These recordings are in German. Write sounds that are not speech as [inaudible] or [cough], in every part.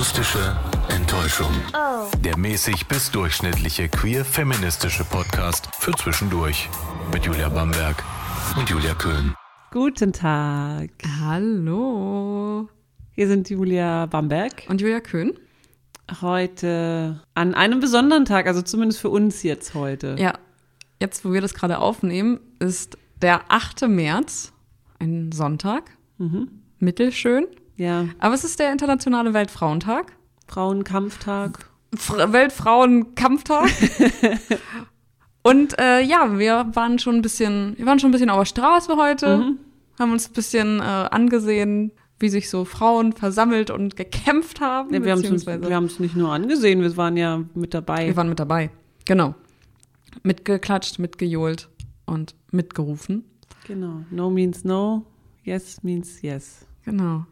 Akustische Enttäuschung. Der mäßig bis durchschnittliche queer-feministische Podcast für zwischendurch. Mit Julia Bamberg und Julia Köhn. Guten Tag. Hallo. Hier sind Julia Bamberg. Und Julia Köhn? Heute an einem besonderen Tag, also zumindest für uns jetzt heute. Ja, jetzt, wo wir das gerade aufnehmen, ist der 8. März, ein Sonntag. Mittelschön. Ja, Aber es ist der internationale Weltfrauentag. Frauenkampftag. Fr Weltfrauenkampftag. [laughs] Und äh, ja, wir waren schon ein bisschen, wir waren schon ein bisschen auf der Straße heute, haben uns ein bisschen äh, angesehen, wie sich so Frauen versammelt und gekämpft haben. Ja, wir haben es nicht nur angesehen, wir waren ja mit dabei. Wir waren mit dabei. Genau. Mitgeklatscht, mitgejohlt und mitgerufen. genau. No means no, yes means yes. Genau.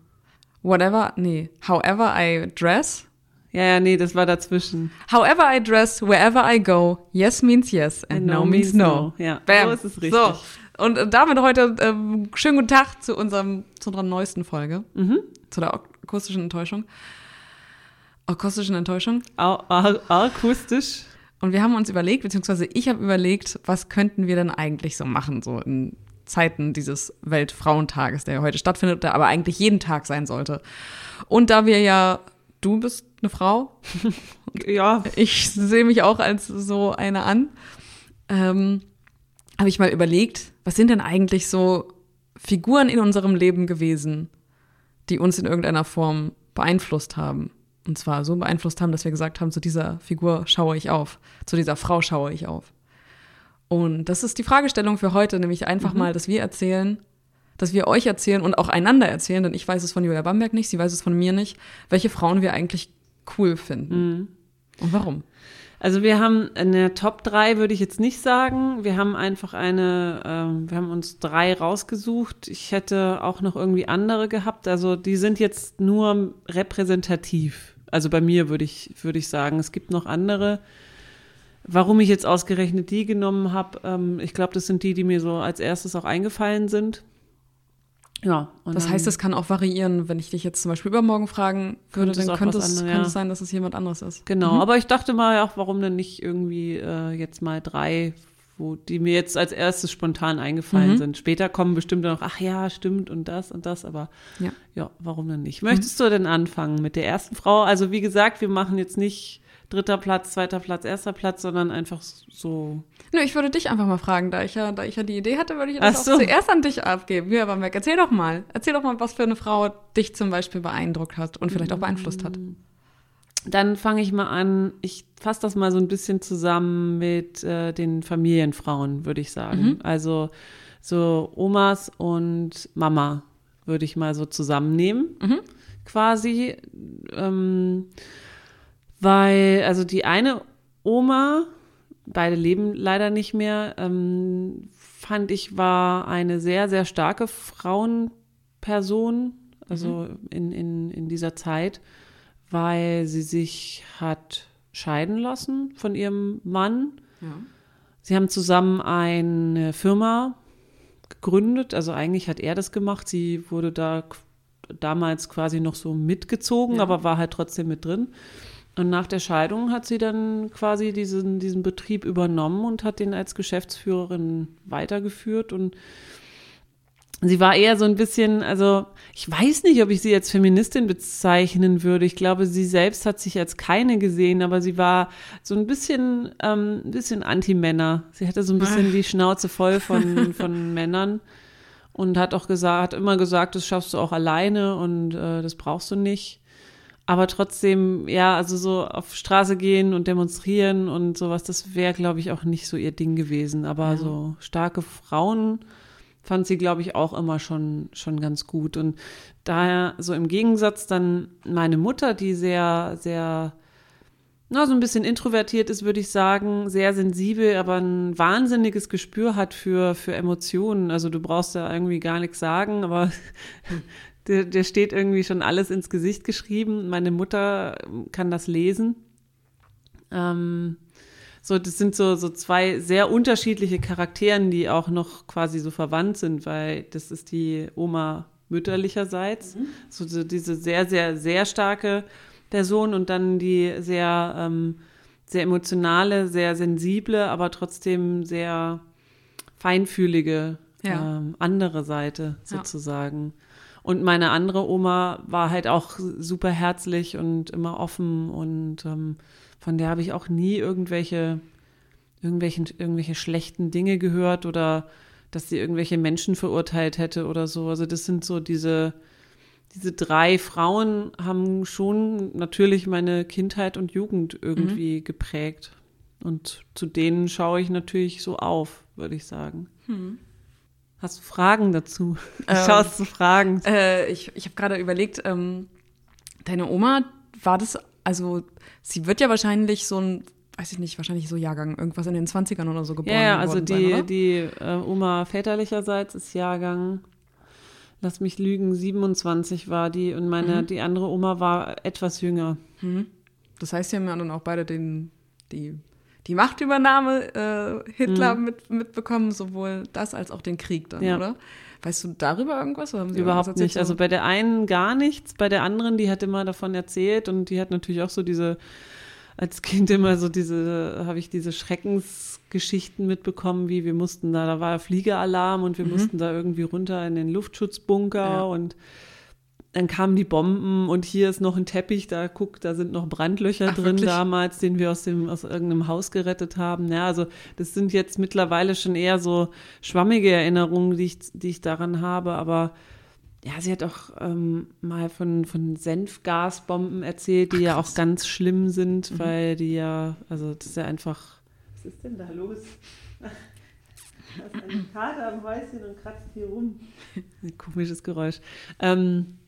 Whatever, nee. However I dress. Ja, ja, nee, das war dazwischen. However I dress, wherever I go, yes means yes and, no, means no. Ja, Bam. so ist es richtig. So. Und äh, damit heute ähm, schönen guten Tag zu unserem zu unserer neuesten Folge. Mhm. Zu der ak- akustischen Enttäuschung. Akustischen Enttäuschung. Au- au- Akustisch. Und wir haben uns überlegt, beziehungsweise ich habe überlegt, was könnten wir denn eigentlich so machen, so in Zeiten dieses Weltfrauentages, der ja heute stattfindet, der aber eigentlich jeden Tag sein sollte. Und da wir ja, du bist eine Frau, [laughs] Ja, ich sehe mich auch als so eine an, ähm, habe ich mal überlegt, was sind denn eigentlich so Figuren in unserem Leben gewesen, die uns in irgendeiner Form beeinflusst haben. Und zwar so beeinflusst haben, dass wir gesagt haben, zu dieser Figur schaue ich auf, zu dieser Frau schaue ich auf. Und das ist die Fragestellung für heute, nämlich einfach mal, dass wir erzählen, dass wir euch erzählen und auch einander erzählen, denn ich weiß es von Julia Bamberg nicht, sie weiß es von mir nicht, welche Frauen wir eigentlich cool finden. Und warum? Also wir haben eine Top 3, würde ich jetzt nicht sagen. Wir haben einfach eine, ähm, wir haben uns drei rausgesucht. Ich hätte auch noch irgendwie andere gehabt. Also die sind jetzt nur repräsentativ. Also bei mir würde ich, würde ich sagen, es gibt noch andere. Warum ich jetzt ausgerechnet die genommen habe, ähm, ich glaube, das sind die, die mir so als erstes auch eingefallen sind. Ja. Das heißt, es kann auch variieren. Wenn ich dich jetzt zum Beispiel übermorgen fragen würde, dann könnte es, anderes, könnte ja. es sein, dass es jemand anderes ist. Genau, aber ich dachte mal ja auch, warum denn nicht irgendwie äh, jetzt mal drei, wo die mir jetzt als erstes spontan eingefallen sind. Später kommen bestimmt noch, ach ja, stimmt und das und das, aber Ja. ja, warum denn nicht? Möchtest du denn anfangen mit der ersten Frau? Also wie gesagt, wir machen jetzt nicht dritter Platz, zweiter Platz, erster Platz, sondern einfach so. Nö, ich würde dich einfach mal fragen, da ich ja, da ich ja die Idee hatte, würde ich das so. auch zuerst an dich abgeben. Ja, aber Mac, erzähl doch mal. Erzähl doch mal, was für eine Frau dich zum Beispiel beeindruckt hat und vielleicht auch beeinflusst hat. Dann fange ich mal an, ich fasse das mal so ein bisschen zusammen mit äh, den Familienfrauen, würde ich sagen. Also so Omas und Mama würde ich mal so zusammennehmen, quasi. Ähm, weil, also die eine Oma, beide leben leider nicht mehr, ähm, fand ich war eine sehr, sehr starke Frauenperson, also in, in, in dieser Zeit, weil sie sich hat scheiden lassen von ihrem Mann. Ja. Sie haben zusammen eine Firma gegründet, also eigentlich hat er das gemacht. Sie wurde da damals quasi noch so mitgezogen, Ja. aber war halt trotzdem mit drin. Und nach der Scheidung hat sie dann quasi diesen, diesen Betrieb übernommen und hat den als Geschäftsführerin weitergeführt. Und sie war eher so ein bisschen, also ich weiß nicht, ob ich sie als Feministin bezeichnen würde. Ich glaube, sie selbst hat sich als keine gesehen, aber sie war so ein bisschen, ähm, ein bisschen Anti-Männer. Sie hatte so ein bisschen die Schnauze voll von, [laughs] von Männern und hat auch gesagt, hat immer gesagt, das schaffst du auch alleine und äh, das brauchst du nicht. Aber trotzdem, ja, also so auf Straße gehen und demonstrieren und sowas, das wäre, glaube ich, auch nicht so ihr Ding gewesen. Aber so starke Frauen fand sie, glaube ich, auch immer schon, schon ganz gut. Und daher, so im Gegensatz dann meine Mutter, die sehr, sehr, na, so ein bisschen introvertiert ist, würde ich sagen, sehr sensibel, aber ein wahnsinniges Gespür hat für, für Emotionen. Also du brauchst da irgendwie gar nichts sagen, aber der, der steht irgendwie schon alles ins Gesicht geschrieben. Meine Mutter kann das lesen. Ähm, so, das sind so, so zwei sehr unterschiedliche Charakteren, die auch noch quasi so verwandt sind, weil das ist die Oma mütterlicherseits. So, so diese sehr, sehr, sehr starke Sohn und dann die sehr, ähm, sehr emotionale, sehr sensible, aber trotzdem sehr feinfühlige Ja. ähm, andere Seite Ja. Und meine andere Oma war halt auch super herzlich und immer offen und ähm, von der habe ich auch nie irgendwelche, irgendwelchen, irgendwelche schlechten Dinge gehört oder dass sie irgendwelche Menschen verurteilt hätte oder so. Also das sind so diese, diese drei Frauen haben schon natürlich meine Kindheit und Jugend irgendwie geprägt. Und zu denen schaue ich natürlich so auf, würde ich sagen. Hast du Fragen dazu? Ähm, Schaust du Fragen? Äh, ich ich habe gerade überlegt, ähm, deine Oma, war das, also sie wird ja wahrscheinlich so ein, weiß ich nicht, wahrscheinlich so Jahrgang, irgendwas in den 20ern oder so geboren Ja, ja, also die, sein, die äh, Oma väterlicherseits ist Jahrgang, lass mich lügen, 27 war die und meine, Mhm. die andere Oma war etwas jünger. Das heißt, sie haben ja dann auch beide den, die, die Machtübernahme äh, Hitler mit, mitbekommen, sowohl das als auch den Krieg dann, Mhm. Ja. oder? Weißt du darüber irgendwas? Oder haben sie Überhaupt nicht. Also bei der einen gar nichts, bei der anderen, die hat immer davon erzählt und die hat natürlich auch so diese, als Kind immer so diese, habe ich diese Schreckensgeschichten mitbekommen, wie wir mussten da, da war Fliegeralarm und wir mussten da irgendwie runter in den Luftschutzbunker Ja. und dann kamen die Bomben und hier ist noch ein Teppich, da guck, da sind noch Brandlöcher Ach, drin wirklich? damals, den wir aus dem aus irgendeinem Haus gerettet haben. Ja, also das sind jetzt mittlerweile schon eher so schwammige Erinnerungen, die ich, die ich daran habe, aber ja, sie hat auch ähm, mal von, von Senfgasbomben erzählt, die ja auch ganz schlimm sind, Mhm. weil die ja, also das ist ja einfach. Was ist denn da los? [laughs] Da ist eine Kater am Häuschen und kratzt hier rum. Ein komisches Geräusch. Ähm,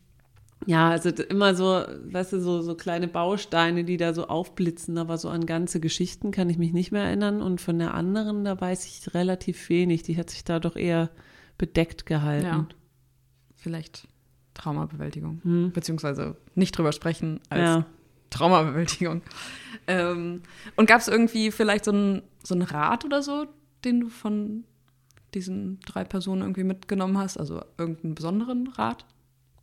ja, also immer so, weißt du, so, so kleine Bausteine, die da so aufblitzen, aber so an ganze Geschichten kann ich mich nicht mehr erinnern. Und von der anderen, da weiß ich relativ wenig. Die hat sich da doch eher bedeckt gehalten. Ja. Vielleicht Traumabewältigung. Hm. Beziehungsweise nicht drüber sprechen als Ja. Traumabewältigung. Ähm, und gab es irgendwie vielleicht so einen so einen Rat oder so, den du von diesen drei Personen irgendwie mitgenommen hast? Also irgendeinen besonderen Rat?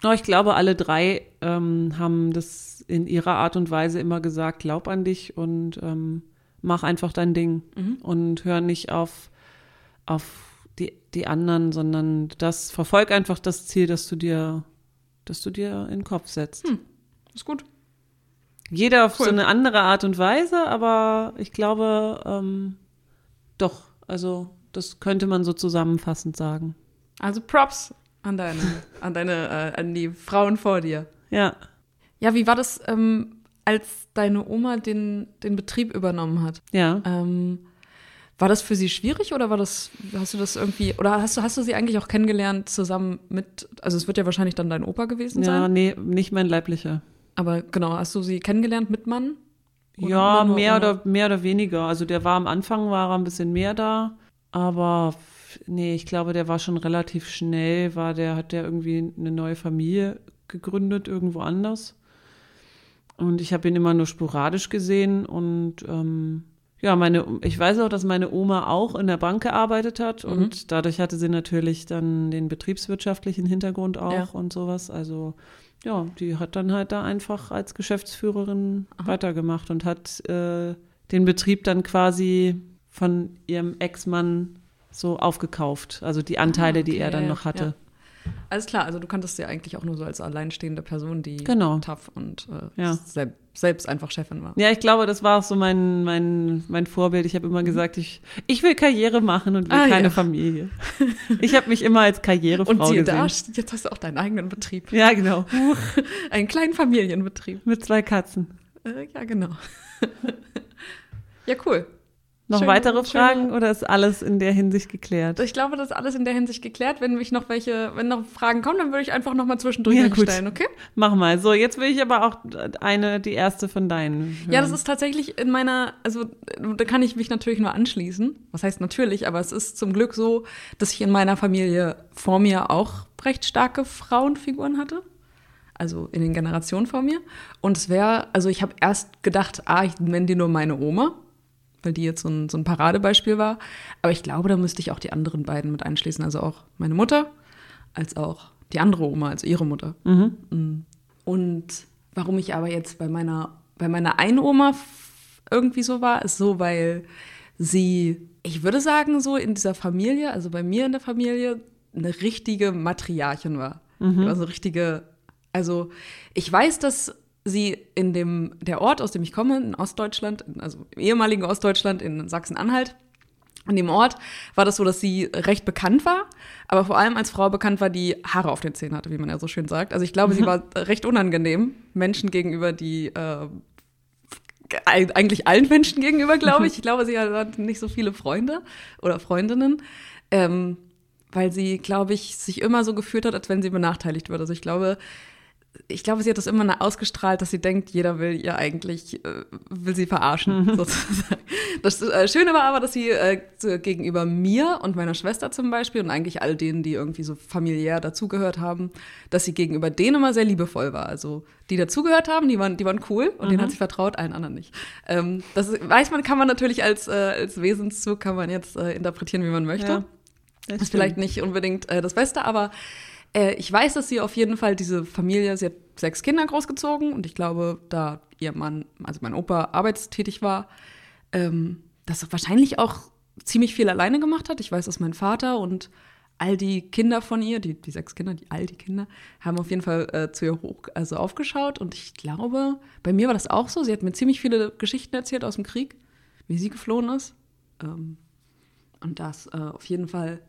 Oh, ich glaube, alle drei ähm, haben das in ihrer Art und Weise immer gesagt, glaub an dich und ähm, mach einfach dein Ding und hör nicht auf, auf die, die anderen, sondern das, verfolg einfach das Ziel, das du dir, das du dir in den Kopf setzt. Ist gut. Jeder auf Cool. so eine andere Art und Weise, aber ich glaube, ähm, doch, also das könnte man so zusammenfassend sagen. Also Props an deine, an deine, äh, an die Frauen vor dir. Ja. Ja, wie war das, ähm, als deine Oma den, den Betrieb übernommen hat? Ja. Ähm, war das für sie schwierig oder war das, hast du das irgendwie, oder hast du, hast du sie eigentlich auch kennengelernt zusammen mit, also es wird ja wahrscheinlich dann dein Opa gewesen Ja, sein, nee, nicht mein leiblicher. aber genau, hast du sie kennengelernt mit Mann? Oder Ja, nur mehr ohne? oder, mehr oder weniger. Also der war am Anfang, war er ein bisschen mehr da, aber nee, ich glaube, der war schon relativ schnell, war der, hat der irgendwie eine neue Familie gegründet, irgendwo anders. Und ich habe ihn immer nur sporadisch gesehen und ähm, ja, meine, ich weiß auch, dass meine Oma auch in der Bank gearbeitet hat Mhm. und dadurch hatte sie natürlich dann den betriebswirtschaftlichen Hintergrund auch Ja. und sowas. Also ja, die hat dann halt da einfach als Geschäftsführerin weitergemacht und hat äh, den Betrieb dann quasi von ihrem Ex-Mann so aufgekauft. Also die Anteile, die okay, er dann noch hatte. ja. Alles klar, also du kanntest sie eigentlich auch nur so als alleinstehende Person, die Genau. tough und äh, Ja. sel selbst einfach Chefin war. Ja, ich glaube, das war auch so mein, mein, mein Vorbild. Ich habe immer gesagt, ich, ich will Karriere machen und will Mhm. Ah, keine ja. Familie. [laughs] Ich habe mich immer als Karrierefrau Und siehe gesehen. da, jetzt hast du auch deinen eigenen Betrieb. Ja, genau. Einen kleinen Familienbetrieb. Mit zwei Katzen. Äh, ja, genau. [laughs] ja, cool. Noch Schöne- weitere Fragen oder ist alles in der Hinsicht geklärt? Ich glaube, das ist alles in der Hinsicht geklärt. Wenn mich noch welche, wenn noch Fragen kommen, dann würde ich einfach noch mal zwischendurch Ja, stellen, okay? Mach mal. So, jetzt will ich aber auch eine, die erste von deinen. Hören. Ja, das ist tatsächlich in meiner, also da kann ich mich natürlich nur anschließen. Was heißt natürlich, aber es ist zum Glück so, dass ich in meiner Familie vor mir auch recht starke Frauenfiguren hatte. Also in den Generationen vor mir. Und es wäre, also ich habe erst gedacht, ah, ich nenne die nur meine Oma, weil die jetzt so ein, so ein Paradebeispiel war. Aber ich glaube, da müsste ich auch die anderen beiden mit einschließen. Also auch meine Mutter, als auch die andere Oma, also ihre Mutter. Mhm. Mm. Und warum ich aber jetzt bei meiner, bei meiner einen Oma irgendwie so war, ist so, weil sie, ich würde sagen, so in dieser Familie, also bei mir in der Familie, eine richtige Matriarchin war. Mhm. Also richtige, also ich weiß, dass sie in dem, der Ort, aus dem ich komme, in Ostdeutschland, also im ehemaligen Ostdeutschland in Sachsen-Anhalt, an dem Ort war das so, dass sie recht bekannt war, aber vor allem als Frau bekannt war, die Haare auf den Zähnen hatte, wie man ja so schön sagt. Also ich glaube, sie mhm. war recht unangenehm Menschen gegenüber, die äh, eigentlich allen Menschen gegenüber, glaube ich. Ich glaube, sie hat nicht so viele Freunde oder Freundinnen, ähm, weil sie, glaube ich, sich immer so gefühlt hat, als wenn sie benachteiligt wird. Also ich glaube, ich glaube, sie hat das immer ausgestrahlt, dass sie denkt, jeder will ihr eigentlich, äh, will sie verarschen, mhm. sozusagen. Das äh, Schöne war aber, dass sie äh, gegenüber mir und meiner Schwester zum Beispiel und eigentlich all denen, die irgendwie so familiär dazugehört haben, dass sie gegenüber denen immer sehr liebevoll war. Also die dazugehört haben, die waren, die waren cool und mhm. denen hat sie vertraut, allen anderen nicht. Ähm, das weiß man, kann man natürlich als, äh, als Wesenszug, kann man jetzt äh, interpretieren, wie man möchte. Ja, das ist vielleicht nicht unbedingt äh, das Beste, aber äh, ich weiß, dass sie auf jeden Fall diese Familie, sie hat sechs Kinder großgezogen und ich glaube, da ihr Mann, also mein Opa, arbeitstätig war, ähm, dass wahrscheinlich auch ziemlich viel alleine gemacht hat. Ich weiß, dass mein Vater und all die Kinder von ihr, die, die sechs Kinder, die all die Kinder, haben auf jeden Fall äh, zu ihr hoch, also aufgeschaut. Und ich glaube, bei mir war das auch so. Sie hat mir ziemlich viele Geschichten erzählt aus dem Krieg, wie sie geflohen ist. Ähm, und das äh, auf jeden Fall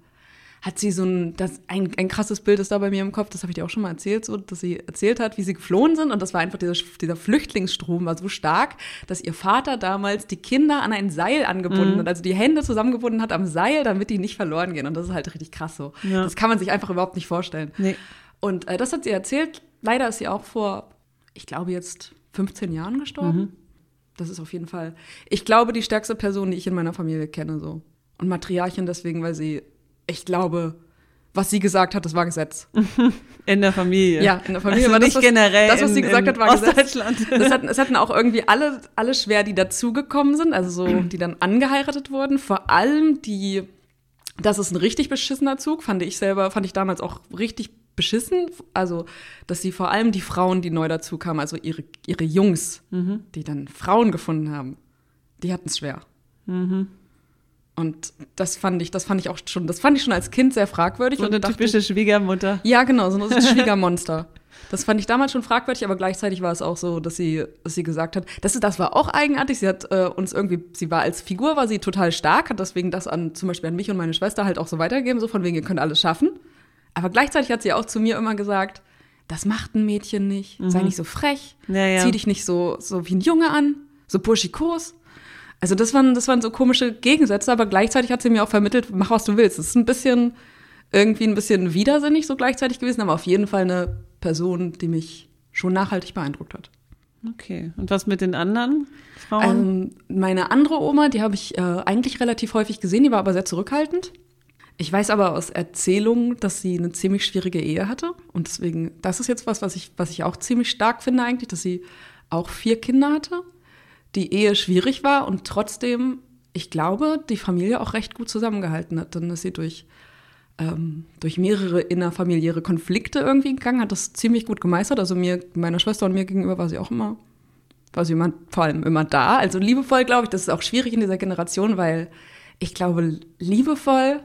hat sie so ein, das, ein, ein krasses Bild ist da bei mir im Kopf, das habe ich dir auch schon mal erzählt, so, dass sie erzählt hat, wie sie geflohen sind und das war einfach dieser, dieser Flüchtlingsstrom war so stark, dass ihr Vater damals die Kinder an ein Seil angebunden mhm. hat, also die Hände zusammengebunden hat am Seil, damit die nicht verloren gehen und das ist halt richtig krass so. Ja. Das kann man sich einfach überhaupt nicht vorstellen. Nee. Und äh, das hat sie erzählt, leider ist sie auch vor, ich glaube jetzt 15 Jahren gestorben. Mhm. Das ist auf jeden Fall, ich glaube, die stärkste Person, die ich in meiner Familie kenne, so. Und Matriarchin deswegen, weil sie ich glaube, was sie gesagt hat, das war Gesetz. [laughs] In der Familie. Ja, in der Familie. Also war nicht das, generell. Das, was sie gesagt hat, war Ostdeutschland. Gesetz. Das hatten, es hatten auch irgendwie alle, alle schwer, die dazugekommen sind, also so, die dann angeheiratet wurden. Vor allem die, das ist ein richtig beschissener Zug, fand ich selber, fand ich damals auch richtig beschissen. Also, dass sie vor allem die Frauen, die neu dazu kamen, also ihre, ihre Jungs, mhm. die dann Frauen gefunden haben, die hatten es schwer. Mhm. Und das fand ich, das fand ich auch schon, das fand ich schon als Kind sehr fragwürdig. So eine dachte, typische Schwiegermutter. Ja, genau, [laughs] so ein Schwiegermonster. Das fand ich damals schon fragwürdig, aber gleichzeitig war es auch so, dass sie, dass sie gesagt hat, das, das war auch eigenartig. Sie hat äh, uns irgendwie, sie war als Figur, war sie total stark, hat deswegen das an, zum Beispiel an mich und meine Schwester halt auch so weitergegeben, so von wegen, ihr könnt alles schaffen. Aber gleichzeitig hat sie auch zu mir immer gesagt, das macht ein Mädchen nicht, mhm. sei nicht so frech, ja, ja. zieh dich nicht so, so wie ein Junge an, so burschikos. Also das waren, das waren so komische Gegensätze, aber gleichzeitig hat sie mir auch vermittelt, mach was du willst. Das ist ein bisschen, irgendwie ein bisschen widersinnig so gleichzeitig gewesen, aber auf jeden Fall eine Person, die mich schon nachhaltig beeindruckt hat. Okay. Und was mit den anderen Frauen? Ähm, meine andere Oma, die habe ich äh, eigentlich relativ häufig gesehen, die war aber sehr zurückhaltend. Ich weiß aber aus Erzählungen, dass sie eine ziemlich schwierige Ehe hatte. Und deswegen, das ist jetzt was, was ich, was ich auch ziemlich stark finde eigentlich, dass sie auch vier Kinder hatte die Ehe schwierig war und trotzdem, ich glaube, die Familie auch recht gut zusammengehalten hat. Dann ist sie durch, ähm, durch mehrere innerfamiliäre Konflikte irgendwie gegangen, hat das ziemlich gut gemeistert. Also mir, meiner Schwester und mir gegenüber war sie auch immer, war sie immer, vor allem immer da. Also liebevoll, glaube ich, das ist auch schwierig in dieser Generation, weil ich glaube, liebevoll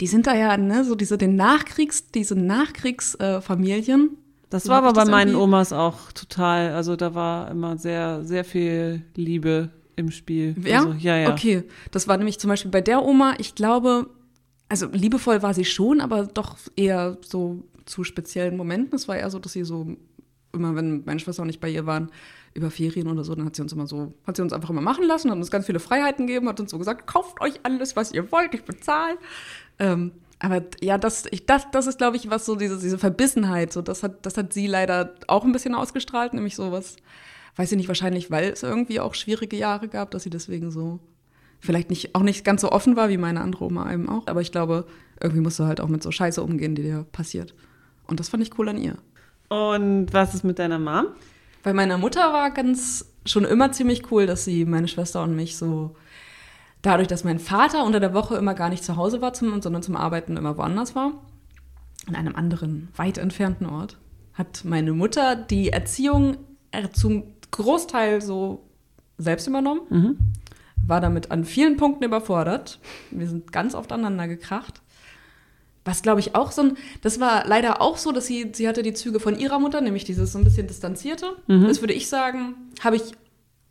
die sind da ja, ne, so diese den Nachkriegs, diese Nachkriegsfamilien, äh, das war aber bei meinen Omas auch total, also da war immer sehr, sehr viel Liebe im Spiel. Ja? Also, ja, ja. Okay. Das war nämlich zum Beispiel bei der Oma, ich glaube, also liebevoll war sie schon, aber doch eher so zu speziellen Momenten. Es war eher so, dass sie so, immer wenn meine Schwester und ich bei ihr waren, über Ferien oder so, dann hat sie uns immer so, hat sie uns einfach immer machen lassen, hat uns ganz viele Freiheiten gegeben, hat uns so gesagt, kauft euch alles, was ihr wollt, ich bezahle. Ähm, aber ja, das, ich, das, das ist, glaube ich, was so diese, diese Verbissenheit, so das hat, das hat sie leider auch ein bisschen ausgestrahlt, nämlich so was, weiß ich nicht, wahrscheinlich, weil es irgendwie auch schwierige Jahre gab, dass sie deswegen so vielleicht nicht, auch nicht ganz so offen war wie meine andere Oma eben auch. Aber ich glaube, irgendwie musst du halt auch mit so Scheiße umgehen, die dir passiert. Und das fand ich cool an ihr. Und was ist mit deiner Mom? Bei meiner Mutter war ganz schon immer ziemlich cool, dass sie meine Schwester und mich so dadurch, dass mein Vater unter der Woche immer gar nicht zu Hause war, zum, sondern zum Arbeiten immer woanders war, in einem anderen, weit entfernten Ort, hat meine Mutter die Erziehung äh, zum Großteil so selbst übernommen. Mhm. War damit an vielen Punkten überfordert. Wir sind ganz oft aneinander gekracht. Was glaube ich auch so ein, das war leider auch so, dass sie, sie hatte die Züge von ihrer Mutter, nämlich dieses so ein bisschen distanzierte. Mhm. Das würde ich sagen, habe ich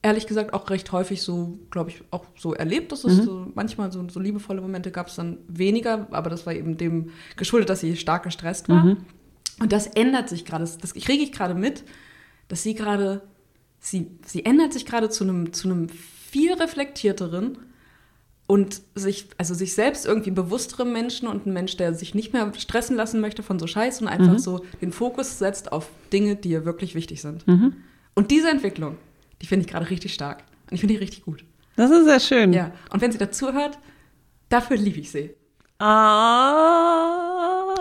ehrlich gesagt auch recht häufig so, glaube ich, auch so erlebt, dass es mhm. so manchmal so, so liebevolle Momente gab es dann weniger, aber das war eben dem geschuldet, dass sie stark gestresst war. Mhm. Und das ändert sich gerade, das, das kriege ich gerade mit, dass sie gerade, sie, sie ändert sich gerade zu einem, zu einem viel reflektierteren und sich, also sich selbst irgendwie bewussterem Menschen und ein Mensch, der sich nicht mehr stressen lassen möchte von so Scheiß und einfach mhm. so den Fokus setzt auf Dinge, die ihr wirklich wichtig sind. Mhm. Und diese Entwicklung, die finde ich gerade richtig stark. Und ich finde die richtig gut. Das ist sehr schön. Ja. Und wenn sie dazu hört, dafür liebe ich sie. Ah. [laughs]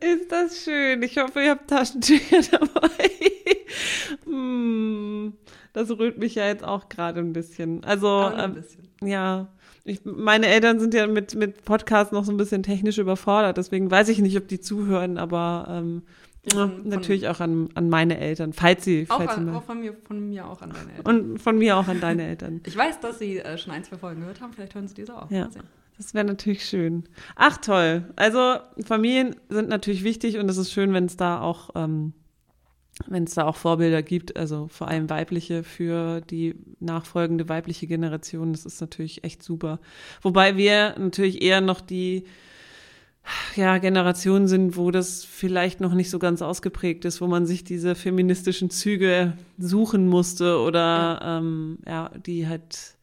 ist das schön. Ich hoffe, ihr habt Taschentücher [laughs] dabei. hm. Das rührt mich ja jetzt auch gerade ein bisschen. Also, ein ähm, bisschen. ja. Ich, meine Eltern sind ja mit, mit Podcasts noch so ein bisschen technisch überfordert, deswegen weiß ich nicht, ob die zuhören, aber ähm, ja, natürlich auch an, an meine Eltern, falls sie. Auch, falls an, sie auch von, mir, von mir auch an deine Eltern. Und von mir auch an deine Eltern. [laughs] ich weiß, dass sie äh, schon ein, zwei Folgen gehört haben, vielleicht hören sie diese auch. Ja. Das wäre natürlich schön. Ach toll. Also Familien sind natürlich wichtig und es ist schön, wenn es da auch ähm, wenn es da auch Vorbilder gibt, also vor allem weibliche für die nachfolgende weibliche Generation, das ist natürlich echt super. Wobei wir natürlich eher noch die ja, Generation sind, wo das vielleicht noch nicht so ganz ausgeprägt ist, wo man sich diese feministischen Züge suchen musste oder ja, ähm, ja die halt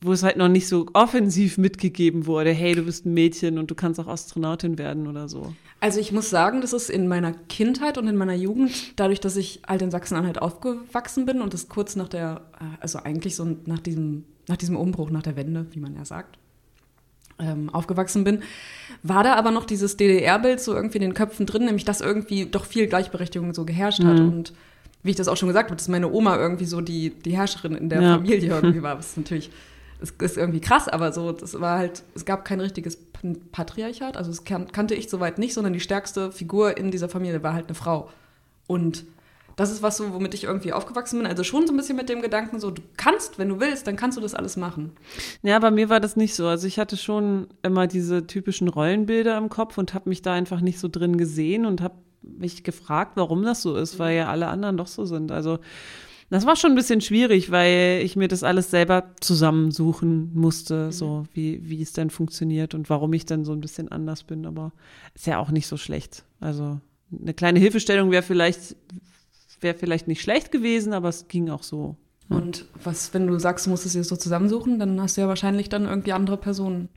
wo es halt noch nicht so offensiv mitgegeben wurde, hey, du bist ein Mädchen und du kannst auch Astronautin werden oder so. Also ich muss sagen, das ist in meiner Kindheit und in meiner Jugend, dadurch, dass ich halt in Sachsen-Anhalt aufgewachsen bin und das kurz nach der, äh, also eigentlich so nach diesem, nach diesem Umbruch, nach der Wende, wie man ja sagt, ähm, aufgewachsen bin, war da aber noch dieses DDR-Bild so irgendwie in den Köpfen drin, nämlich dass irgendwie doch viel Gleichberechtigung so geherrscht hat mhm. und wie ich das auch schon gesagt habe, dass meine Oma irgendwie so die, die Herrscherin in der ja. Familie [laughs] irgendwie war, was natürlich es ist irgendwie krass, aber so, das war halt, es gab kein richtiges Patriarchat, also das kannte ich soweit nicht, sondern die stärkste Figur in dieser Familie war halt eine Frau. Und das ist was so, womit ich irgendwie aufgewachsen bin. Also schon so ein bisschen mit dem Gedanken, so, du kannst, wenn du willst, dann kannst du das alles machen. Ja, bei mir war das nicht so. Also ich hatte schon immer diese typischen Rollenbilder im Kopf und habe mich da einfach nicht so drin gesehen und habe mich gefragt, warum das so ist, weil ja alle anderen doch so sind. Also das war schon ein bisschen schwierig, weil ich mir das alles selber zusammensuchen musste, mhm. so wie, wie es denn funktioniert und warum ich dann so ein bisschen anders bin. Aber ist ja auch nicht so schlecht. Also eine kleine Hilfestellung wäre vielleicht, wäre vielleicht nicht schlecht gewesen, aber es ging auch so. Und was, wenn du sagst, du musst es dir so zusammensuchen, dann hast du ja wahrscheinlich dann irgendwie andere Personen.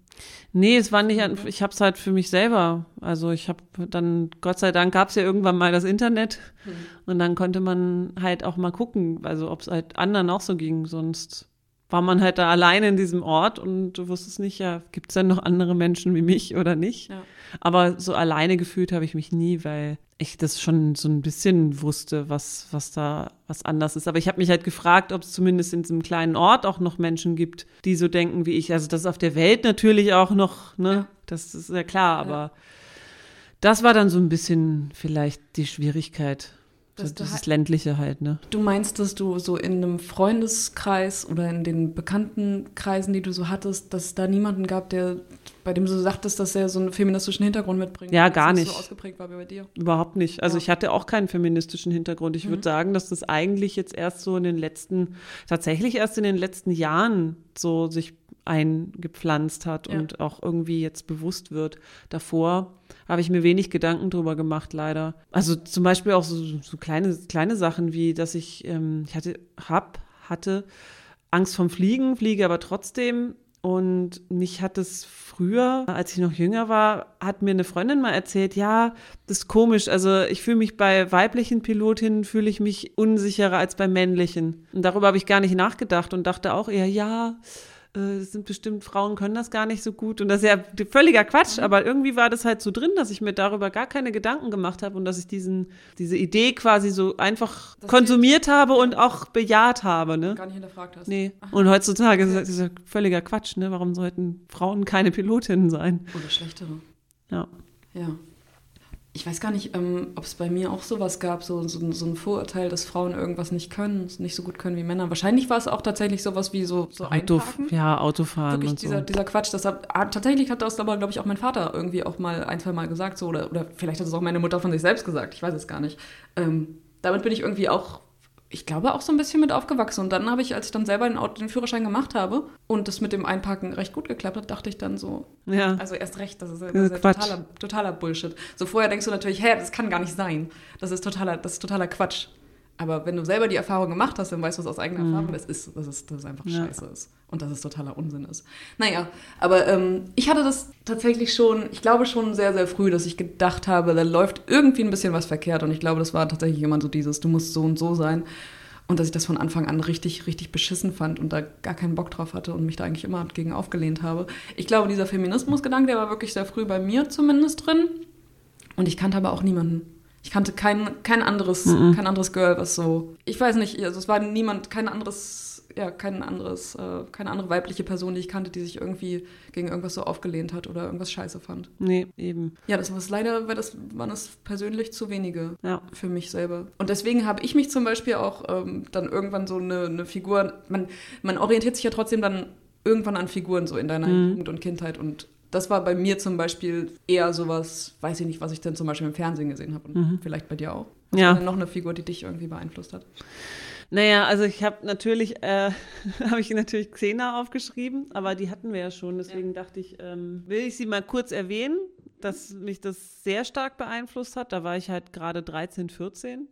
Nee, es war nicht, ich habe es halt für mich selber. Also ich habe dann, Gott sei Dank gab es ja irgendwann mal das Internet mhm. und dann konnte man halt auch mal gucken, also ob es halt anderen auch so ging. Sonst war man halt da alleine in diesem Ort und du wusstest nicht, ja, gibt es denn noch andere Menschen wie mich oder nicht? Ja. Aber so alleine gefühlt habe ich mich nie, weil ich das schon so ein bisschen wusste, was, was da was anders ist. Aber ich habe mich halt gefragt, ob es zumindest in diesem kleinen Ort auch noch Menschen gibt, die so denken wie ich. Also das ist auf der Welt natürlich auch noch, ne? Ja. Das ist ja klar, aber ja. das war dann so ein bisschen vielleicht die Schwierigkeit. Das, das ist ländliche halt, ne? Du meinst, dass du so in einem Freundeskreis oder in den bekannten Kreisen, die du so hattest, dass es da niemanden gab, der, bei dem du so sagtest, dass er so einen feministischen Hintergrund mitbringt? Ja, gar nicht. so ausgeprägt war wie bei dir? Überhaupt nicht. Also ja. ich hatte auch keinen feministischen Hintergrund. Ich mhm. würde sagen, dass das eigentlich jetzt erst so in den letzten, tatsächlich erst in den letzten Jahren so sich eingepflanzt hat ja. und auch irgendwie jetzt bewusst wird. Davor habe ich mir wenig Gedanken drüber gemacht, leider. Also zum Beispiel auch so, so kleine, kleine Sachen wie, dass ich, ähm, ich hatte, hab, hatte Angst vom Fliegen, fliege aber trotzdem. Und mich hat es früher, als ich noch jünger war, hat mir eine Freundin mal erzählt, ja, das ist komisch. Also ich fühle mich bei weiblichen Pilotinnen, fühle ich mich unsicherer als bei männlichen. Und darüber habe ich gar nicht nachgedacht und dachte auch eher, ja, äh, sind bestimmt Frauen können das gar nicht so gut und das ist ja völliger Quatsch, mhm. aber irgendwie war das halt so drin, dass ich mir darüber gar keine Gedanken gemacht habe und dass ich diesen diese Idee quasi so einfach das konsumiert habe und auch bejaht habe, ne? Gar nicht hinterfragt hast. Nee. Und heutzutage okay. ist das ja völliger Quatsch, ne? Warum sollten Frauen keine Pilotinnen sein? Oder schlechtere. Ja. Ja. Ich weiß gar nicht, ähm, ob es bei mir auch sowas gab, so, so, so, ein Vorurteil, dass Frauen irgendwas nicht können, nicht so gut können wie Männer. Wahrscheinlich war es auch tatsächlich sowas wie so, so Auto. Ja, Autofahren Wirklich und dieser, so. dieser Quatsch. Das hat, tatsächlich hat das aber, glaube ich, auch mein Vater irgendwie auch mal ein, zwei Mal gesagt. So, oder, oder vielleicht hat es auch meine Mutter von sich selbst gesagt. Ich weiß es gar nicht. Ähm, damit bin ich irgendwie auch ich glaube, auch so ein bisschen mit aufgewachsen. Und dann habe ich, als ich dann selber den, Auto, den, Führerschein gemacht habe und das mit dem Einparken recht gut geklappt hat, dachte ich dann so, ja. also erst recht, das ist, das ist totaler, totaler, Bullshit. So vorher denkst du natürlich, hä, das kann gar nicht sein. Das ist totaler, das ist totaler Quatsch. Aber wenn du selber die Erfahrung gemacht hast, dann weißt du es aus eigener mhm. Erfahrung, das ist, das ist, dass es einfach ja. scheiße ist. Und dass es totaler Unsinn ist. Naja, aber ähm, ich hatte das tatsächlich schon, ich glaube schon sehr, sehr früh, dass ich gedacht habe, da läuft irgendwie ein bisschen was verkehrt. Und ich glaube, das war tatsächlich immer so dieses, du musst so und so sein. Und dass ich das von Anfang an richtig, richtig beschissen fand und da gar keinen Bock drauf hatte und mich da eigentlich immer gegen aufgelehnt habe. Ich glaube, dieser Feminismusgedanke, der war wirklich sehr früh bei mir zumindest drin. Und ich kannte aber auch niemanden. Ich kannte kein, kein, anderes, mhm. kein anderes Girl, was so. Ich weiß nicht, also es war niemand, kein anderes, ja, kein anderes, äh, keine andere weibliche Person, die ich kannte, die sich irgendwie gegen irgendwas so aufgelehnt hat oder irgendwas scheiße fand. Nee, eben. Ja, das war leider, weil das waren es persönlich zu wenige ja. für mich selber. Und deswegen habe ich mich zum Beispiel auch ähm, dann irgendwann so eine, eine Figur, man, man orientiert sich ja trotzdem dann irgendwann an Figuren so in deiner mhm. Jugend und Kindheit und das war bei mir zum Beispiel eher sowas, weiß ich nicht, was ich denn zum Beispiel im Fernsehen gesehen habe und mhm. vielleicht bei dir auch. Was ja. noch eine Figur, die dich irgendwie beeinflusst hat? Naja, also ich habe natürlich, äh, [laughs] habe ich natürlich Xena aufgeschrieben, aber die hatten wir ja schon, deswegen ja. dachte ich, ähm, will ich sie mal kurz erwähnen, dass mich das sehr stark beeinflusst hat. Da war ich halt gerade 13, 14.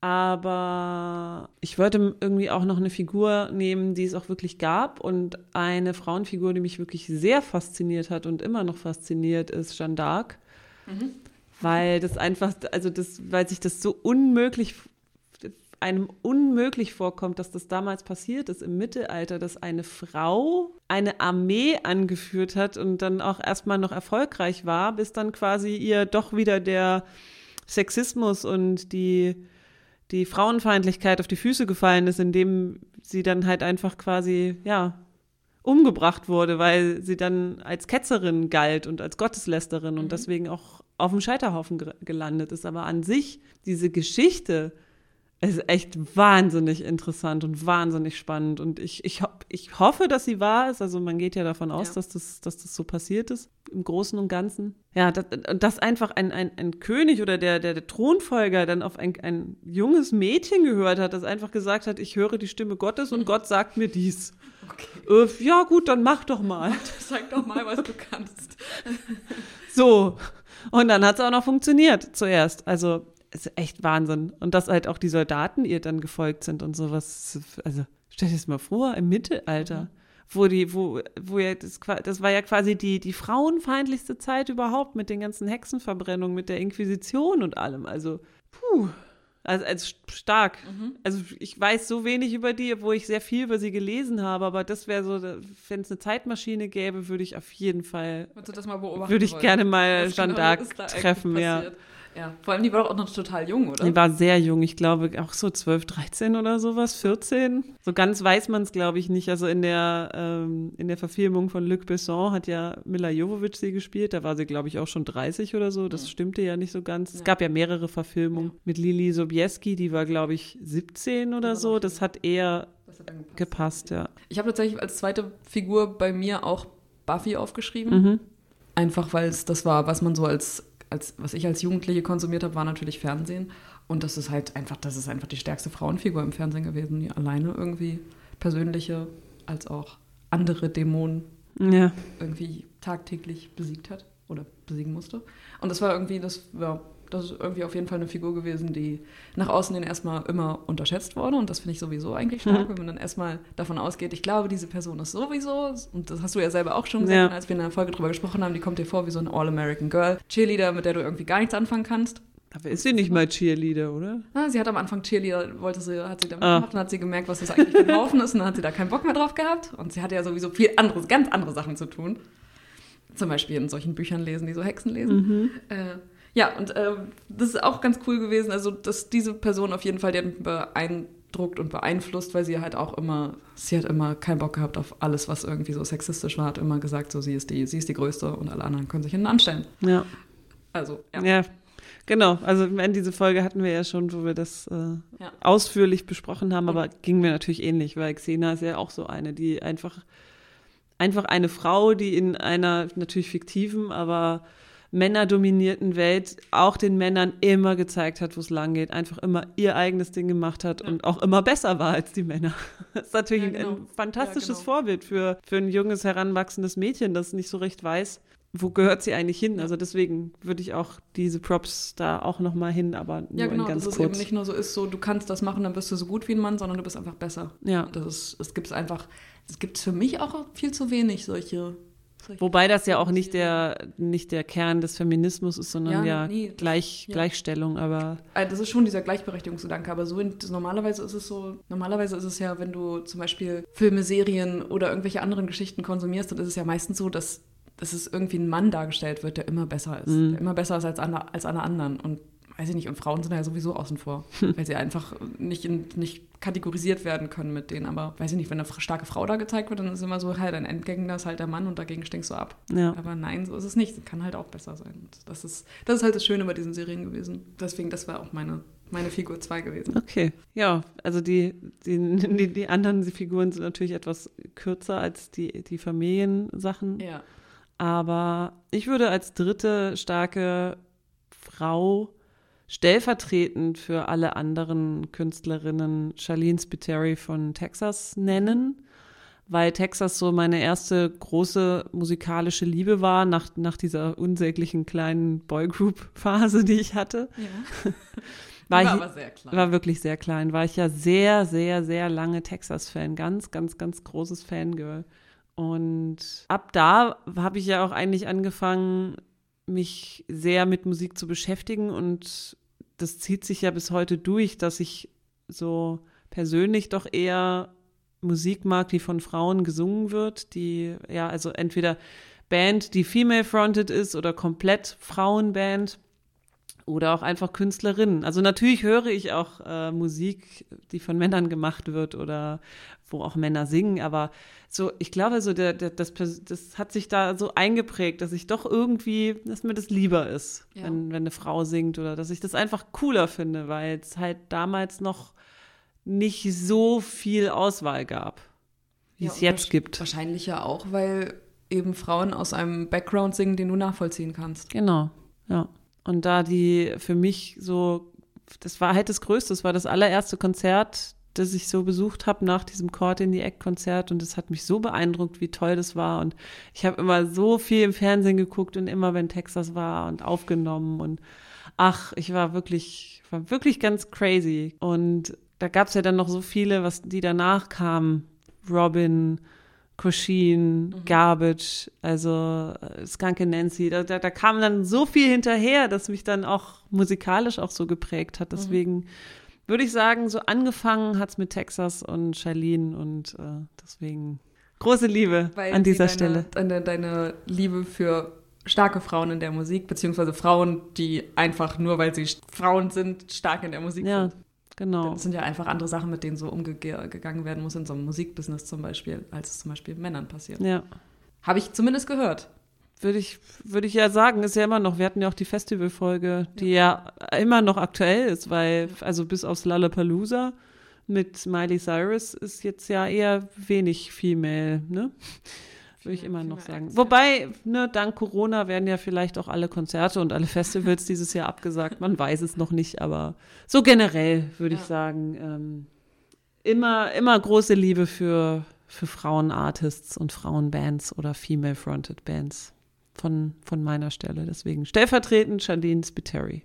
Aber ich wollte irgendwie auch noch eine Figur nehmen, die es auch wirklich gab. Und eine Frauenfigur, die mich wirklich sehr fasziniert hat und immer noch fasziniert, ist Jeanne d'Arc. Mhm. Weil das einfach, also das, weil sich das so unmöglich, einem unmöglich vorkommt, dass das damals passiert ist im Mittelalter, dass eine Frau eine Armee angeführt hat und dann auch erstmal noch erfolgreich war, bis dann quasi ihr doch wieder der Sexismus und die die Frauenfeindlichkeit auf die Füße gefallen ist, indem sie dann halt einfach quasi, ja, umgebracht wurde, weil sie dann als Ketzerin galt und als Gotteslästerin mhm. und deswegen auch auf dem Scheiterhaufen gelandet ist. Aber an sich, diese Geschichte ist echt wahnsinnig interessant und wahnsinnig spannend. Und ich, ich, ich hoffe, dass sie wahr ist. Also man geht ja davon aus, ja. Dass, das, dass das so passiert ist, im Großen und Ganzen. Ja, dass, dass einfach ein, ein, ein König oder der, der, der Thronfolger dann auf ein, ein junges Mädchen gehört hat, das einfach gesagt hat, ich höre die Stimme Gottes und Gott sagt mir dies. Okay. Äh, ja gut, dann mach doch mal. [laughs] Sag doch mal, was du kannst. so. Und dann hat es auch noch funktioniert zuerst. Also ist echt Wahnsinn. Und dass halt auch die Soldaten ihr dann gefolgt sind und sowas. Also stell dir das mal vor, im Mittelalter. Mhm. Wo die, wo, wo ja, das, das war ja quasi die, die frauenfeindlichste Zeit überhaupt mit den ganzen Hexenverbrennungen, mit der Inquisition und allem. Also, puh, also, also stark. Mhm. Also ich weiß so wenig über die, obwohl ich sehr viel über sie gelesen habe, aber das wäre so, wenn es eine Zeitmaschine gäbe, würde ich auf jeden Fall. Würdest du das mal beobachten? Würde ich wollen? gerne mal Jeanne genau d'Arc treffen, ja. Ja, vor allem die war doch auch noch total jung, oder? Die war sehr jung, ich glaube auch so 12, 13 oder sowas, 14. So ganz weiß man es, glaube ich, nicht. Also in der, ähm, in der Verfilmung von Luc Besson hat ja Mila Jovovich sie gespielt, da war sie, glaube ich, auch schon 30 oder so. Das mhm. stimmte ja nicht so ganz. Ja. Es gab ja mehrere Verfilmungen ja. mit Lili Sobieski, die war, glaube ich, 17 oder so. Das hat eher das hat gepasst, gepasst, ja. Ich habe tatsächlich als zweite Figur bei mir auch Buffy aufgeschrieben. Mhm. Einfach weil es das war, was man so als als, was ich als Jugendliche konsumiert habe, war natürlich Fernsehen. Und das ist halt einfach, das ist einfach die stärkste Frauenfigur im Fernsehen gewesen, die alleine irgendwie persönliche als auch andere Dämonen ja. irgendwie tagtäglich besiegt hat oder besiegen musste. Und das war irgendwie, das war das ist irgendwie auf jeden Fall eine Figur gewesen, die nach außen hin erstmal immer unterschätzt wurde. Und das finde ich sowieso eigentlich stark, mhm. wenn man dann erstmal davon ausgeht, ich glaube, diese Person ist sowieso, und das hast du ja selber auch schon gesagt, ja. als wir in der Folge drüber gesprochen haben, die kommt dir vor wie so ein All-American Girl, Cheerleader, mit der du irgendwie gar nichts anfangen kannst. Aber ist sie nicht mal Cheerleader, oder? Ah, sie hat am Anfang Cheerleader, wollte sie, hat sie damit ah. gemacht und hat sie gemerkt, was das eigentlich für ein Haufen ist und dann hat sie da keinen Bock mehr drauf gehabt. Und sie hatte ja sowieso viel anderes, ganz andere Sachen zu tun. Zum Beispiel in solchen Büchern lesen, die so Hexen lesen. Mhm. Äh, ja, und äh, das ist auch ganz cool gewesen. Also, dass diese Person auf jeden Fall, die hat beeindruckt und beeinflusst, weil sie halt auch immer, sie hat immer keinen Bock gehabt auf alles, was irgendwie so sexistisch war, hat immer gesagt, so sie ist die, sie ist die Größte und alle anderen können sich hinten anstellen. Ja. Also, ja. ja. Genau, also meine, diese Folge hatten wir ja schon, wo wir das äh, ja. ausführlich besprochen haben, aber ging mir natürlich ähnlich, weil Xena ist ja auch so eine, die einfach, einfach eine Frau, die in einer natürlich fiktiven, aber männerdominierten Welt auch den Männern immer gezeigt hat, wo es lang geht, einfach immer ihr eigenes Ding gemacht hat ja. und auch immer besser war als die Männer. [laughs] Das ist natürlich ja, genau. ein, fantastisches ja, genau. Vorbild für, für ein junges, heranwachsendes Mädchen, das nicht so recht weiß, wo gehört sie eigentlich hin? Also deswegen würde ich auch diese Props da auch nochmal hin, aber nur ja, genau, ganz dass kurz. es eben nicht nur so ist, so du kannst das machen, dann bist du so gut wie ein Mann, sondern du bist einfach besser. Ja. Das ist, es gibt einfach, es gibt für mich auch viel zu wenig solche Wobei das ja auch nicht der, nicht der Kern des Feminismus ist, sondern ja, ja nee, Gleich, ja. Gleichstellung, aber. Also das ist schon dieser Gleichberechtigungsgedanke, aber so in, normalerweise ist es so, normalerweise ist es ja, wenn du zum Beispiel Filme, Serien oder irgendwelche anderen Geschichten konsumierst, dann ist es ja meistens so, dass, dass es irgendwie ein Mann dargestellt wird, der immer besser ist. Mhm. Der immer besser ist als, als alle anderen. Und weiß ich nicht, und Frauen sind ja sowieso außen vor, [laughs] weil sie einfach nicht, in, nicht kategorisiert werden können mit denen. Aber weiß ich nicht, wenn eine starke Frau da gezeigt wird, dann ist immer so, halt, ein Endgegner ist halt der Mann und dagegen stinkst du ab. Ja. Aber nein, so ist es nicht. Kann halt auch besser sein. Und das ist, das ist halt das Schöne bei diesen Serien gewesen. Deswegen, das war auch meine meine Figur 2 gewesen. Okay, ja, also die, die, die, die anderen Figuren sind natürlich etwas kürzer als die, die Familiensachen. Ja. Aber ich würde als dritte starke Frau stellvertretend für alle anderen Künstlerinnen Charlene Spiteri von Texas nennen, weil Texas so meine erste große musikalische Liebe war, nach, nach dieser unsäglichen kleinen Boygroup-Phase, die ich hatte. Ja. [laughs] War, war aber sehr klein. War wirklich sehr klein. War ich ja sehr, sehr, sehr lange Texas-Fan. Ganz, ganz, ganz großes Fangirl. Und ab da habe ich ja auch eigentlich angefangen, mich sehr mit Musik zu beschäftigen und das zieht sich ja bis heute durch, dass ich so persönlich doch eher Musik mag, die von Frauen gesungen wird, die ja, also entweder Band, die female-fronted ist oder komplett Frauenband oder auch einfach Künstlerinnen. Also natürlich höre ich auch äh, Musik, die von Männern gemacht wird oder wo auch Männer singen, aber so, ich glaube, so der, der, das, das hat sich da so eingeprägt, dass ich doch irgendwie, dass mir das lieber ist, ja. wenn, wenn eine Frau singt oder dass ich das einfach cooler finde, weil es halt damals noch nicht so viel Auswahl gab, wie ja, es jetzt gibt. Wahrscheinlich ja auch, weil eben Frauen aus einem Background singen, den du nachvollziehen kannst. Genau, ja. Und da die für mich so, das war halt das Größte, das war das allererste Konzert, das ich so besucht habe nach diesem Court in the Egg Konzert und es hat mich so beeindruckt, wie toll das war. Und ich habe immer so viel im Fernsehen geguckt und immer wenn Texas war und aufgenommen. Und ach, ich war wirklich, war wirklich ganz crazy. Und da gab es ja dann noch so viele, was die danach kamen, Robin, Cushin, mhm. Garbage, also äh, Skunky Nancy, da, da, da, kam dann so viel hinterher, das mich dann auch musikalisch auch so geprägt hat. Mhm. Deswegen würde ich sagen, so angefangen hat es mit Texas und Charlene und äh, deswegen große Liebe Weil an dieser deine, Stelle. Deine, deine Liebe für starke Frauen in der Musik, beziehungsweise Frauen, die einfach nur, weil sie Frauen sind, stark in der Musik ja. sind. Genau. Das sind ja einfach andere Sachen, mit denen so umgegangen werden muss in so einem Musikbusiness zum Beispiel, als es zum Beispiel Männern passiert. Ja. Habe ich zumindest gehört. Würde ich, würde ich ja sagen, ist ja immer noch, wir hatten ja auch die Festivalfolge, die ja. ja immer noch aktuell ist, weil, also bis aufs Lollapalooza mit Miley Cyrus ist jetzt ja eher wenig Female, ne? Würde ich immer noch sagen. Wobei, ne, dank Corona werden ja vielleicht auch alle Konzerte und alle Festivals dieses Jahr abgesagt. Man weiß es noch nicht, aber so generell würde ja. ich sagen, ähm, immer, immer große Liebe für, für Frauenartists und Frauenbands oder Female-Fronted Bands von, von meiner Stelle. Deswegen stellvertretend Jardine Spiteri.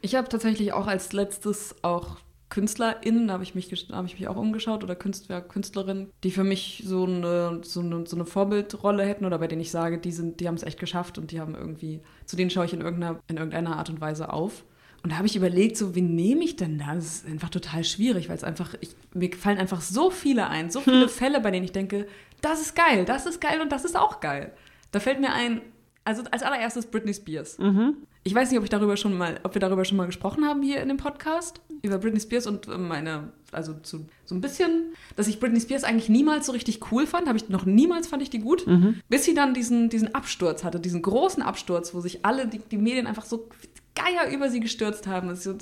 Ich habe tatsächlich auch als letztes auch KünstlerInnen, da habe ich, mich, hab ich mich auch umgeschaut, oder Künstler, Künstlerinnen, die für mich so eine, so, eine, so eine Vorbildrolle hätten oder bei denen ich sage, die, sind, die haben es echt geschafft und die haben irgendwie, zu denen schaue ich in irgendeiner, in irgendeiner Art und Weise auf. Und da habe ich überlegt, so, wie nehme ich denn da? Das ist einfach total schwierig, weil es einfach, ich, mir fallen einfach so viele ein, so viele hm. [laughs] Fälle, bei denen ich denke, das ist geil, das ist geil und das ist auch geil. Da fällt mir ein, also als allererstes Britney Spears. Mhm. Ich weiß nicht, ob ich darüber schon mal, ob wir darüber schon mal gesprochen haben hier in dem Podcast über Britney Spears und meine, also zu, so ein bisschen, dass ich Britney Spears eigentlich niemals so richtig cool fand, habe ich noch niemals fand ich die gut, mhm. bis sie dann diesen diesen Absturz hatte, diesen großen Absturz, wo sich alle die, die Medien einfach so Geier über sie gestürzt haben. Sie,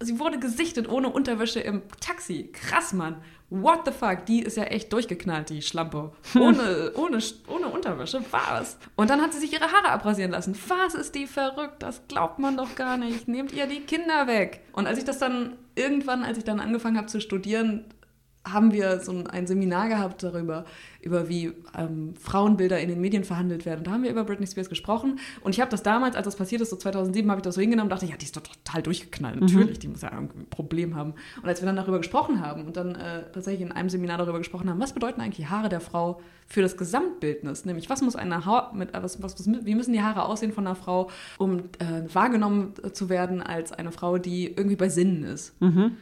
sie wurde gesichtet ohne Unterwäsche im Taxi. Krass, Mann. What the fuck? Die ist ja echt durchgeknallt, die Schlampe. Ohne, [laughs] ohne, ohne Unterwäsche. Was? Und dann hat sie sich ihre Haare abrasieren lassen. Was ist die verrückt? Das glaubt man doch gar nicht. Nehmt ihr die Kinder weg. Und als ich das dann irgendwann, als ich dann angefangen habe zu studieren, haben wir so ein Seminar gehabt darüber, über wie ähm, Frauenbilder in den Medien verhandelt werden. Und da haben wir über Britney Spears gesprochen. Und ich habe das damals, als das passiert ist, so 2007, habe ich das so hingenommen und dachte, ja, die ist doch total durchgeknallt. Mhm. Natürlich, die muss ja ein Problem haben. Und als wir dann darüber gesprochen haben und dann äh, tatsächlich in einem Seminar darüber gesprochen haben, was bedeuten eigentlich Haare der Frau für das Gesamtbildnis? Nämlich, was muss eine Haut mit, äh, was, was, was, wie müssen die Haare aussehen von einer Frau, um äh, wahrgenommen zu werden als eine Frau, die irgendwie bei Sinnen ist? Mhm.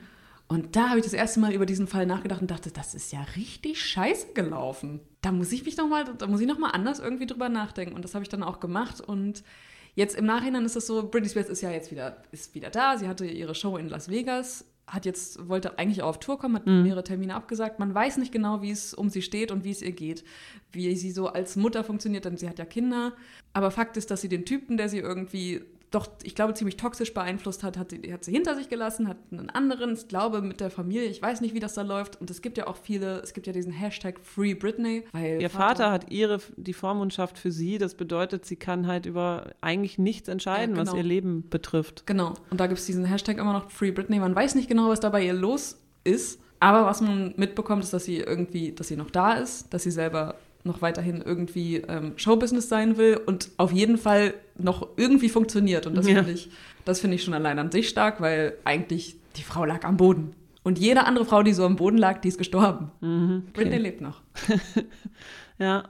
Und da habe ich das erste Mal über diesen Fall nachgedacht und dachte, das ist ja richtig scheiße gelaufen. Da muss ich mich noch mal, da muss ich noch mal anders irgendwie drüber nachdenken. Und das habe ich dann auch gemacht. Und jetzt im Nachhinein ist es so, Britney Spears ist ja jetzt wieder, ist wieder da. Sie hatte ihre Show in Las Vegas, hat jetzt, wollte eigentlich auch auf Tour kommen, hat mhm. mehrere Termine abgesagt. Man weiß nicht genau, wie es um sie steht und wie es ihr geht, wie sie so als Mutter funktioniert, denn sie hat ja Kinder. Aber Fakt ist, dass sie den Typen, der sie irgendwie doch, ich glaube, ziemlich toxisch beeinflusst hat, hat, hat sie hinter sich gelassen, hat einen anderen, ich glaube, mit der Familie, ich weiß nicht, wie das da läuft. Und es gibt ja auch viele, es gibt ja diesen Hashtag Free Britney. Weil Ihr Vater, Vater, hat ihre, die Vormundschaft für sie, das bedeutet, sie kann halt über eigentlich nichts entscheiden, ja, genau. was ihr Leben betrifft. Genau. Und da gibt es diesen Hashtag immer noch Free Britney. Man weiß nicht genau, was da bei ihr los ist. Aber was man mitbekommt, ist, dass sie irgendwie, dass sie noch da ist, dass sie selber noch weiterhin irgendwie ähm, Showbusiness sein will und auf jeden Fall noch irgendwie funktioniert. Und das ja. finde ich, das finde ich schon allein an sich stark, weil eigentlich die Frau lag am Boden. Und jede andere Frau, die so am Boden lag, die ist gestorben. Mhm, okay. Britney lebt noch. [laughs] ja,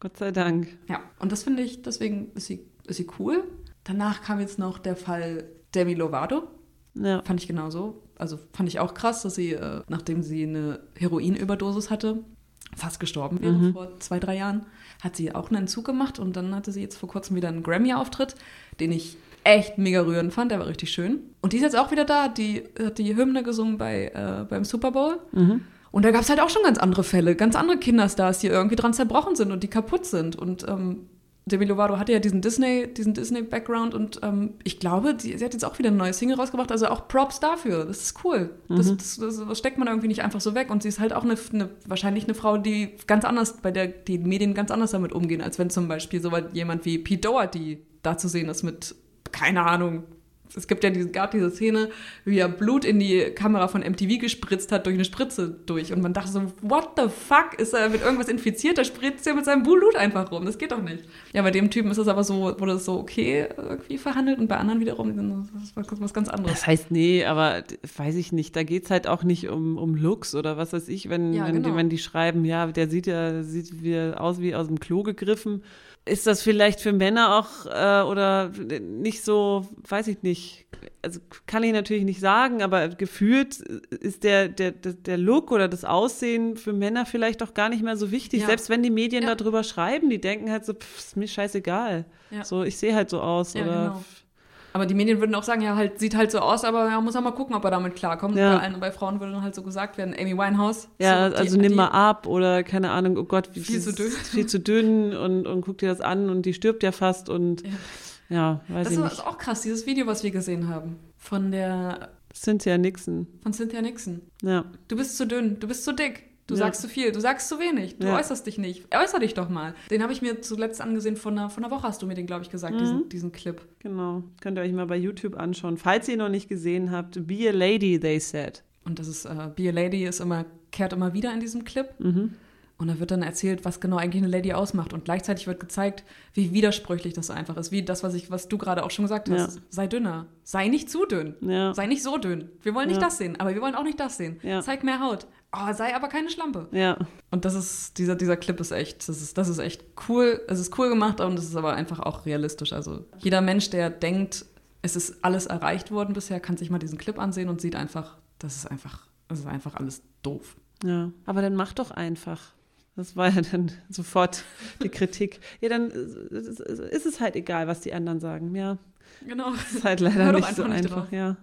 Gott sei Dank. Ja, und das finde ich, deswegen ist sie, ist sie cool. Danach kam jetzt noch der Fall Demi Lovato. Ja. Fand ich genauso. Also fand ich auch krass, dass sie, äh, nachdem sie eine Heroinüberdosis hatte, fast gestorben wäre mhm. vor zwei, drei Jahren, hat sie auch einen Entzug gemacht und dann hatte sie jetzt vor kurzem wieder einen Grammy-Auftritt, den ich echt mega rührend fand, der war richtig schön. Und die ist jetzt auch wieder da, die hat die Hymne gesungen bei, äh, beim Super Bowl. Mhm. Und da gab es halt auch schon ganz andere Fälle, ganz andere Kinderstars, die irgendwie dran zerbrochen sind und die kaputt sind. Und ähm, Demi Lovato hatte ja diesen Disney, diesen Disney-Background und ähm, ich glaube, die, sie hat jetzt auch wieder ein neues Single rausgebracht, also auch Props dafür. Das ist cool. Mhm. Das, das, das, das, steckt man irgendwie nicht einfach so weg. Und sie ist halt auch eine, eine, wahrscheinlich eine Frau, die ganz anders, bei der die Medien ganz anders damit umgehen, als wenn zum Beispiel so jemand wie Pete Doherty da zu sehen ist mit, keine Ahnung, es gibt ja diese, gab diese Szene, wie er Blut in die Kamera von MTV gespritzt hat durch eine Spritze durch. Und man dachte so, what the fuck? Ist er mit irgendwas infiziert? Da spritzt er mit seinem Blut einfach rum. Das geht doch nicht. Ja, bei dem Typen ist es aber so, wurde es so okay irgendwie verhandelt und bei anderen wiederum das ist was ganz anderes. Das heißt, nee, aber weiß ich nicht. Da geht es halt auch nicht um, um Looks oder was weiß ich, wenn, ja, wenn, genau. wenn die schreiben, ja, der sieht ja sieht wie aus wie aus dem Klo gegriffen ist das vielleicht für Männer auch äh, oder nicht so, weiß ich nicht, also kann ich natürlich nicht sagen, aber gefühlt ist der, der, der Look oder das Aussehen für Männer vielleicht auch gar nicht mehr so wichtig. Ja. Selbst wenn die Medien ja. darüber schreiben, die denken halt so, pff, ist mir scheißegal. Ja. So, ich sehe halt so aus. Oder genau. Aber die Medien würden auch sagen, ja, halt, sieht halt so aus, aber man muss auch mal gucken, ob er damit klarkommt. Ja. Bei, allen, bei Frauen würde dann halt so gesagt werden, Amy Winehouse. Ja, so, also die, nimm die, mal ab oder keine Ahnung, oh Gott, wie viel zu dünn. Viel zu dünn und, und guck dir das an und die stirbt ja fast und ja, ja weiß das ich nicht. Das ist auch krass, dieses Video, was wir gesehen haben. Von der Cynthia Nixon. Von Cynthia Nixon. Ja. Du bist zu dünn, du bist zu dick. Du ja. sagst zu viel, du sagst zu wenig, du ja. äußerst dich nicht. Äußer dich doch mal. Den habe ich mir zuletzt angesehen, von einer, von einer Woche hast du mir den, glaube ich, gesagt, mhm. diesen, diesen Clip. Genau, könnt ihr euch mal bei YouTube anschauen. Falls ihr ihn noch nicht gesehen habt, Be a Lady, they said. Und das ist, uh, Be a Lady ist immer, kehrt immer wieder in diesem Clip. Mhm. Und da wird dann erzählt, was genau eigentlich eine Lady ausmacht. Und gleichzeitig wird gezeigt, wie widersprüchlich das einfach ist. Wie das, was, ich, was du gerade auch schon gesagt hast. Ja. Sei dünner. Sei nicht zu dünn. Ja. Sei nicht so dünn. Wir wollen nicht ja. das sehen, aber wir wollen auch nicht das sehen. Zeig mehr Haut. Oh, sei aber keine Schlampe. Ja. Und das ist, dieser, dieser Clip ist echt, das ist, das ist echt cool. Es ist cool gemacht und es ist aber einfach auch realistisch. Also jeder Mensch, der denkt, es ist alles erreicht worden bisher, kann sich mal diesen Clip ansehen und sieht einfach, das ist einfach, das ist einfach alles doof. Ja, aber dann mach doch einfach. Das war ja dann sofort die Kritik. Ja, dann ist es halt egal, was die anderen sagen. Ja. Genau. Das ist halt leider nicht so nicht einfach, drauf. ja.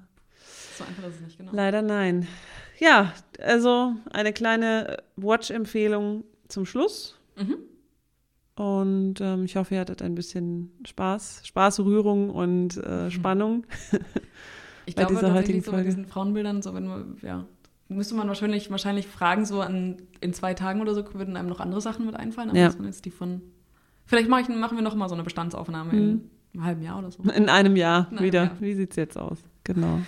So einfach ist es nicht, genau. Leider nein. Ja, also eine kleine Watch-Empfehlung zum Schluss. Mhm. Und ähm, ich hoffe, ihr hattet ein bisschen Spaß, Spaß, Rührung und äh, Spannung. ich [laughs] glaube tatsächlich so bei diesen Frauenbildern, so wenn wir, ja, müsste man wahrscheinlich, wahrscheinlich fragen, so an, in zwei Tagen oder so würden einem noch andere Sachen mit einfallen, aber ja. man jetzt die von. Vielleicht mach ich, machen wir noch mal so eine Bestandsaufnahme mhm. in einem halben Jahr oder so. [laughs] In einem Jahr in wieder. Jahr. Wie sieht's jetzt aus? Genau.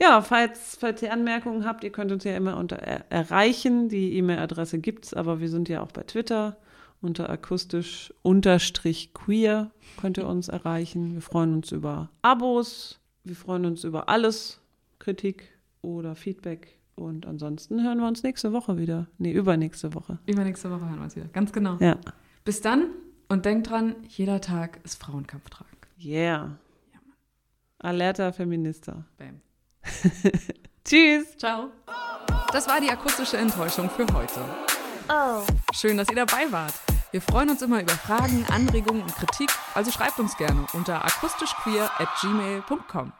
ja, falls, falls ihr Anmerkungen habt, ihr könnt uns ja immer unter er erreichen. Die E-Mail-Adresse gibt's, aber wir sind ja auch bei Twitter unter akustisch unterstrich queer könnt ihr uns erreichen. Wir freuen uns über Abos. Wir freuen uns über alles. Kritik, oder Feedback. Und ansonsten hören wir uns nächste Woche wieder. Nee, übernächste Woche. Übernächste Woche hören wir uns wieder. Ganz genau. Ja. Bis dann und denkt dran, jeder Tag ist Frauenkampftag. Yeah. Ja, Mann. Alerta Feminista. Bam. [laughs] Tschüss. Ciao. Das war die akustische Enttäuschung für heute. Oh. Schön, dass ihr dabei wart. Wir freuen uns immer über Fragen, Anregungen und Kritik, also schreibt uns gerne unter akustischqueer at gmail.com.